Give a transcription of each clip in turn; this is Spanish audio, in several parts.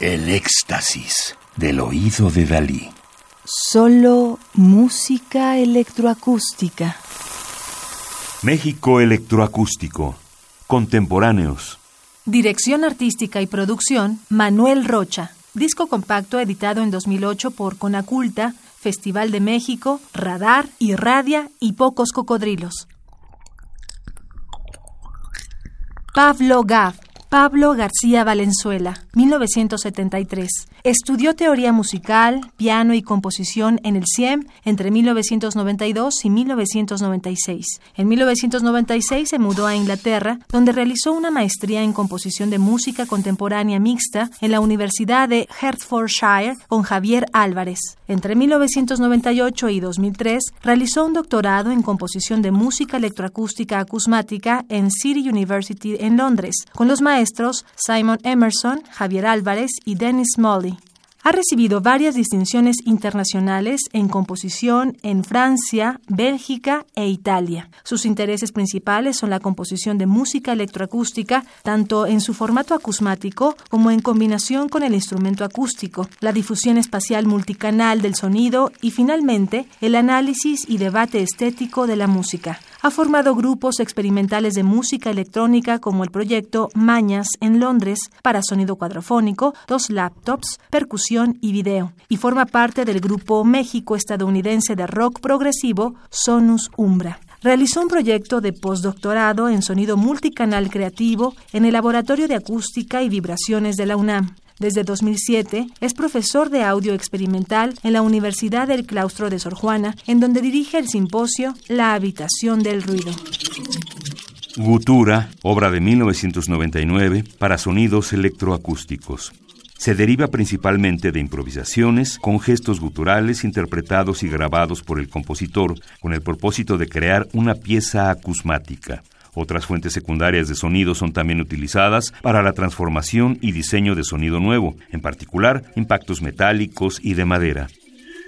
El éxtasis del oído de Dalí. Solo música electroacústica. México Electroacústico. Contemporáneos. Dirección artística y producción, Manuel Rocha. Disco compacto editado en 2008 por Conaculta, Festival de México, Radar, Irradia y Pocos Cocodrilos. Pablo Gav, Pablo García Valenzuela, 1973. Estudió teoría musical, piano y composición en el CIEM entre 1992 y 1996. En 1996 se mudó a Inglaterra, donde realizó una maestría en composición de música contemporánea mixta en la Universidad de Hertfordshire con Javier Álvarez. Entre 1998 y 2003 realizó un doctorado en composición de música electroacústica acusmática en City University en Londres, con los maestros Simon Emerson, Javier Álvarez y Dennis Molly. Ha recibido varias distinciones internacionales en composición en Francia, Bélgica e Italia. Sus intereses principales son la composición de música electroacústica, tanto en su formato acusmático como en combinación con el instrumento acústico, la difusión espacial multicanal del sonido y finalmente el análisis y debate estético de la música. Ha formado grupos experimentales de música electrónica como el proyecto Mañas en Londres para sonido cuadrofónico, dos laptops, percusión y video, y forma parte del grupo México-estadounidense de rock progresivo Sonus Umbra. Realizó un proyecto de postdoctorado en sonido multicanal creativo en el Laboratorio de Acústica y Vibraciones de la UNAM. Desde 2007 es profesor de audio experimental en la Universidad del Claustro de Sor Juana, en donde dirige el simposio La habitación del ruido. Gutura, obra de 1999 para sonidos electroacústicos. Se deriva principalmente de improvisaciones con gestos guturales interpretados y grabados por el compositor con el propósito de crear una pieza acusmática. Otras fuentes secundarias de sonido son también utilizadas para la transformación y diseño de sonido nuevo, en particular impactos metálicos y de madera.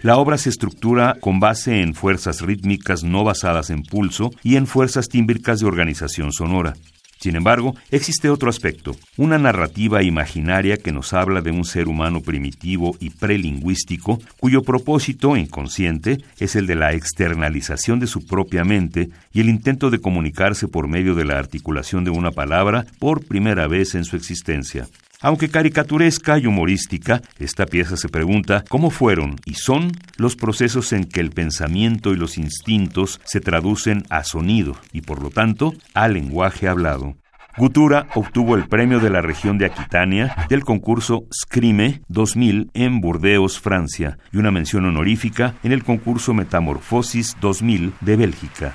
La obra se estructura con base en fuerzas rítmicas no basadas en pulso y en fuerzas tímbricas de organización sonora. Sin embargo, existe otro aspecto, una narrativa imaginaria que nos habla de un ser humano primitivo y prelingüístico cuyo propósito inconsciente es el de la externalización de su propia mente y el intento de comunicarse por medio de la articulación de una palabra por primera vez en su existencia. Aunque caricaturesca y humorística, esta pieza se pregunta cómo fueron y son los procesos en que el pensamiento y los instintos se traducen a sonido y por lo tanto a lenguaje hablado. Gutura obtuvo el premio de la región de Aquitania del concurso Scrime 2000 en Burdeos, Francia, y una mención honorífica en el concurso Metamorfosis 2000 de Bélgica.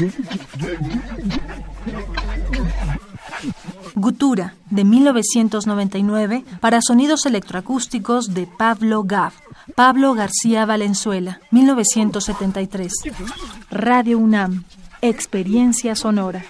Gutura, de 1999, para sonidos electroacústicos de Pablo Gav. Pablo García Valenzuela, 1973. Radio UNAM, Experiencia Sonora.